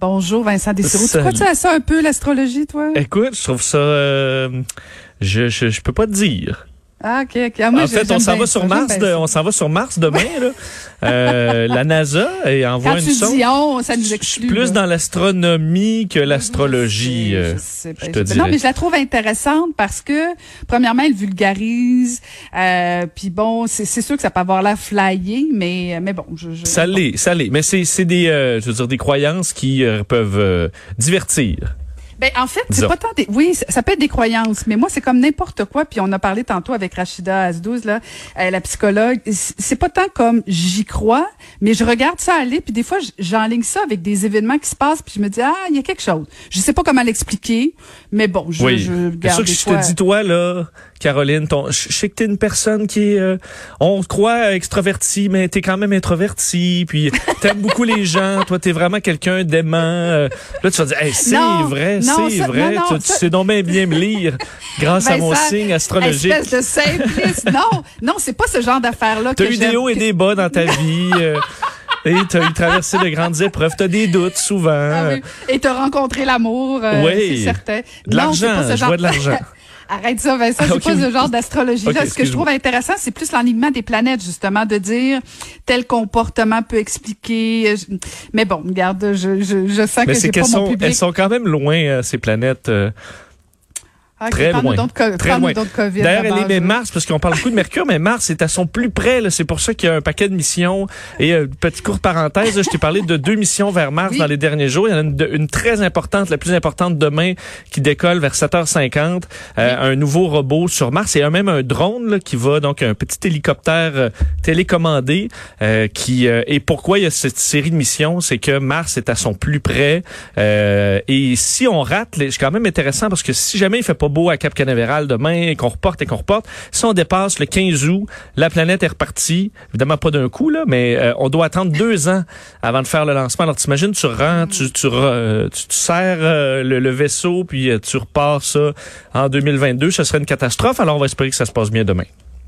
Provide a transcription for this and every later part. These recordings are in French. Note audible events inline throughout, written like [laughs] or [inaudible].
Bonjour Vincent Dessureau. Tu crois-tu à ça un peu, l'astrologie, toi? Écoute, je trouve ça... euh, je, je, je peux pas te dire. Ah, OK, OK. Ah, moi, en fait, on s'en va sur Mars. de- on s'en va sur Mars demain. Là. [laughs] Euh, la NASA et envoie Quand une tu sonde. dis on, ça nous Je suis exclut. plus là. dans l'astronomie que l'astrologie. Je euh, sais je je te sais dirais. Non, mais je la trouve intéressante parce que, premièrement, elle vulgarise. Euh, puis bon, c'est sûr que ça peut avoir l'air flyé, mais, mais bon. Je, je- Ça l'est, ça l'est. Mais c'est c'est des, euh, je veux dire, des croyances qui euh, peuvent euh, divertir. Ben, en fait, c'est pas tant des, oui, ça, ça peut être des croyances, mais moi, c'est comme n'importe quoi. Puis on a parlé tantôt avec Rachida Asdouz, là, euh, la psychologue. C'est pas tant comme j'y crois, mais je regarde ça aller. Puis des fois, j'enligne ça avec des événements qui se passent. Puis je me dis, ah, il y a quelque chose. Je sais pas comment l'expliquer, mais bon, je, oui. je C'est garde sûr que je te dis, toi, là, Caroline, ton, je sais que t'es une personne qui est, euh, on croit extravertie, mais t'es quand même introvertie, puis t'aimes beaucoup les gens, toi, t'es vraiment quelqu'un d'aimant. euh. là, tu vas dire, hey, c'est vrai, non, c'est vrai, non, non, tu, tu sais donc bien bien me lire grâce à mon signe astrologique. Espèce de simpliste. non, non, c'est pas ce genre d'affaires-là que T'as eu des hauts et des bas dans ta vie. [laughs] euh, et t'as eu traversé de grandes épreuves. T'as des doutes souvent. Ah oui. Et t'as rencontré l'amour, euh, Oui. c'est certain. De l'argent, ce je genre- vois de l'argent. [laughs] Arrête ça, Vincent, c'est Ok, pas oui. ce genre d'astrologie. Ce que je trouve intéressant, c'est plus l'enlignement des planètes, justement, de dire tel comportement peut expliquer. euh, Mais bon, regarde, je, je, je sens Mais que c'est pas qu'elles mon sont, public. elles sont quand même loin, euh, ces planètes. euh. Ah, très loin. de Très loin. D'ailleurs, elle est mais Mars, parce qu'on parle beaucoup de Mercure, mais Mars est à son plus près. C'est pour ça qu'il y a un paquet de missions. Et euh, petite courte parenthèse, là, je t'ai parlé de deux missions vers Mars Oui. dans les derniers jours. Il y en a une, très importante, la plus importante demain, qui décolle vers 7h50. Euh, Un nouveau robot sur Mars. Et même un drone là, qui va, donc un petit hélicoptère euh, télécommandé. euh, qui euh, Et pourquoi il y a cette série de missions? C'est que Mars est à son plus près. Euh, et si on rate, c'est quand même intéressant parce que si jamais il fait pas beau à Cap Canaveral demain, et qu'on reporte et qu'on reporte, si on dépasse le 15 août, la planète est repartie. Évidemment pas d'un coup là, mais euh, on doit attendre deux ans avant de faire le lancement. Alors t'imagines, tu rends, tu tu, re- tu, tu serres euh, le, le vaisseau puis euh, tu repars ça en 2022. Ce serait une catastrophe. Alors on va espérer que ça se passe bien demain.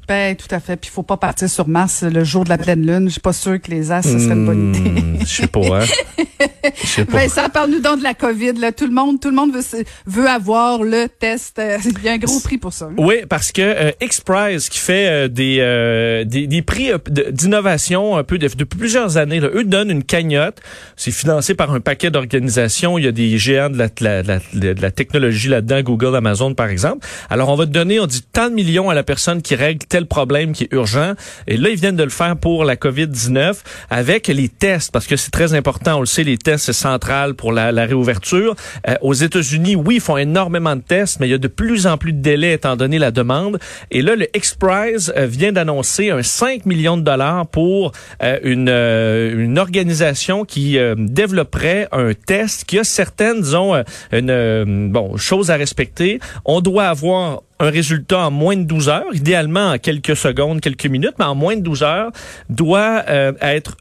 Ben, tout à fait. Puis il faut pas partir sur Mars le jour de la pleine lune. Je suis pas sûre que les as, ce serait une bonne idée. Hmm, Je sais pas. Hein? [laughs] Vincent, parle-nous donc de la COVID. Là. Tout le monde, tout le monde veut, veut avoir le test. Euh, [laughs] Il y a un gros prix pour ça. hein. Oui, parce que euh, X-Prize, qui fait euh, des, euh, des, des prix euh, d'innovation un peu de- depuis plusieurs années, là, eux donnent une cagnotte. C'est financé par un paquet d'organisations. Il y a des géants de la, la, la- de la technologie là-dedans, Google, Amazon, par exemple. Alors, on va te donner, on dit tant de millions à la personne qui règle tel problème qui est urgent. Et là, ils viennent de le faire pour la COVID-19 avec les tests, parce que c'est très important. On le sait, les tests, c'est central pour la, la réouverture. Euh, aux États-Unis, oui, ils font énormément de tests, mais il y a de plus en plus de délais étant donné la demande. Et là, le X-Prize euh, vient d'annoncer un 5 millions de dollars pour euh, une, euh, une organisation qui euh, développerait un test qui a certaines, disons, euh, une, bon, choses à respecter. On doit avoir un résultat en moins de 12 heures, idéalement en quelques secondes, quelques minutes, mais en moins de 12 heures, doit euh, être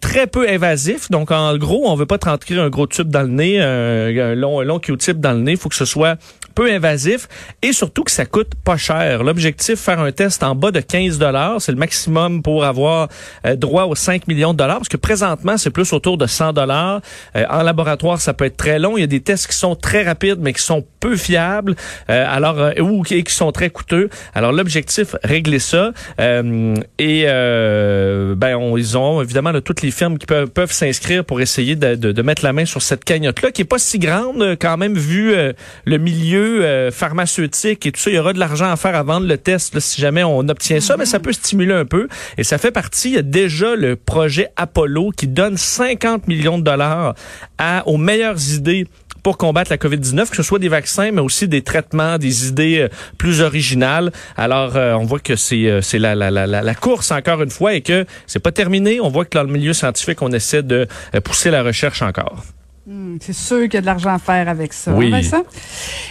très peu invasif. Donc, en gros, on veut pas rentrer un gros tube dans le nez, un, long, un long Q-tip dans le nez. Il faut que ce soit peu invasif et surtout que ça coûte pas cher. L'objectif, faire un test en bas de 15 dollars, c'est le maximum pour avoir euh, droit aux 5 millions de dollars, parce que présentement, c'est plus autour de 100 dollars. Euh, en laboratoire, ça peut être très long. Il y a des tests qui sont très rapides, mais qui sont peu fiables, euh, alors euh, ou qui, sont très coûteux. Alors, l'objectif, régler ça. Et ben, on, ils ont évidemment là, toutes les firmes qui peuvent, peuvent s'inscrire pour essayer de, de, de mettre la main sur cette cagnotte-là, qui est pas si grande euh, quand même vu euh, le milieu euh, pharmaceutique et tout ça. Il y aura de l'argent à faire à vendre le test là, si jamais on obtient ça, mais ça peut stimuler un peu. Et ça fait partie, il y a déjà le projet Apollo qui donne 50 millions de dollars à, aux meilleures idées pour combattre la COVID-19, que ce soit des vaccins, mais aussi des traitements, des idées euh, plus originales. Alors, euh, on voit que c'est euh, c'est la, la, la, la course encore une fois et que c'est pas terminé. On voit que dans le milieu scientifique, on essaie de pousser la recherche encore. Hum, C'est sûr qu'il y a de l'argent à faire avec ça. Oui. hein, Vincent?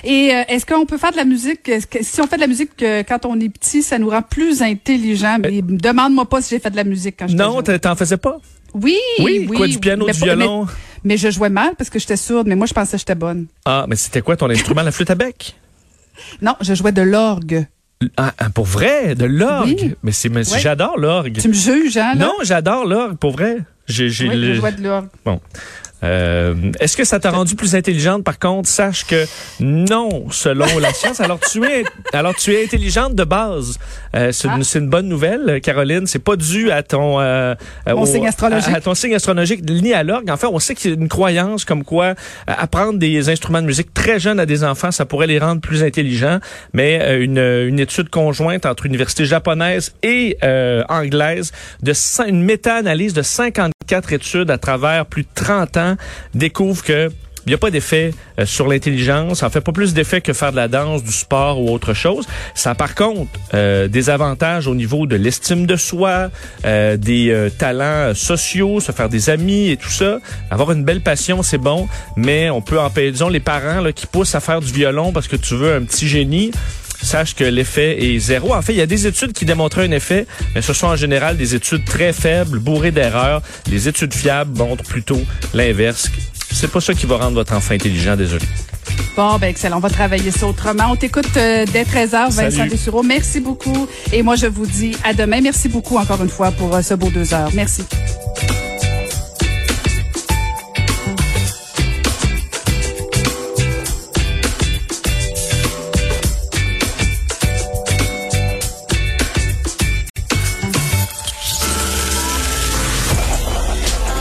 Et euh, est-ce qu'on peut faire de la musique? Que, si on fait de la musique euh, quand on est petit, ça nous rend plus intelligent. Mais demande-moi pas si j'ai fait de la musique quand j'étais Non, t'en faisais pas? Oui, oui, Quoi, du piano, mais du violon? Mais, mais je jouais mal parce que j'étais sourde, mais moi, je pensais que j'étais bonne. Ah, mais c'était quoi ton instrument, la flûte à bec? [laughs] Non, je jouais de l'orgue. Ah, ah, pour vrai, de l'orgue? Oui. Mais c'est, mais j'adore l'orgue. Tu me juges, hein? là? Non, j'adore l'orgue, pour vrai. J'ai, j'ai Oui, le- je jouais de l'orgue. Bon. Euh, Est-ce que ça t'a rendu plus intelligente? Par contre, sache que non, selon la science. Alors tu es, alors tu es intelligente de base. Euh, c'est une, une, bonne nouvelle, Caroline. C'est pas dû à ton euh, au, signe astrologique, à, à, ton signe astrologique ni à l'orgue. En fait, on sait qu'il y a une croyance comme quoi euh, apprendre des instruments de musique très jeunes à des enfants, ça pourrait les rendre plus intelligents. Mais euh, une, une, étude conjointe entre université japonaise et anglaise de une méta-analyse de 54 études à travers plus de 30 ans découvre que il n'y a pas d'effet euh, sur l'intelligence. En fait, pas plus d'effet que faire de la danse, du sport ou autre chose. Ça, par contre, euh, des avantages au niveau de l'estime de soi, euh, des euh, talents sociaux, se faire des amis et tout ça. Avoir une belle passion, c'est bon, mais on peut empêcher, disons, les parents qui poussent à faire du violon parce que tu veux un petit génie sache que l'effet est zéro. En fait, il y a des études qui démontrent un effet, mais ce sont en général des études très faibles, bourrées d'erreurs. Les études fiables montrent plutôt l'inverse. C'est pas ça qui va rendre votre enfant intelligent, désolé. Bon, ben excellent. On va travailler ça autrement. On t'écoute euh, dès 13h, Vincent Dessureau. Merci beaucoup. Et moi, je vous dis à demain. Merci beaucoup encore une fois pour euh, ce beau deux heures. Merci.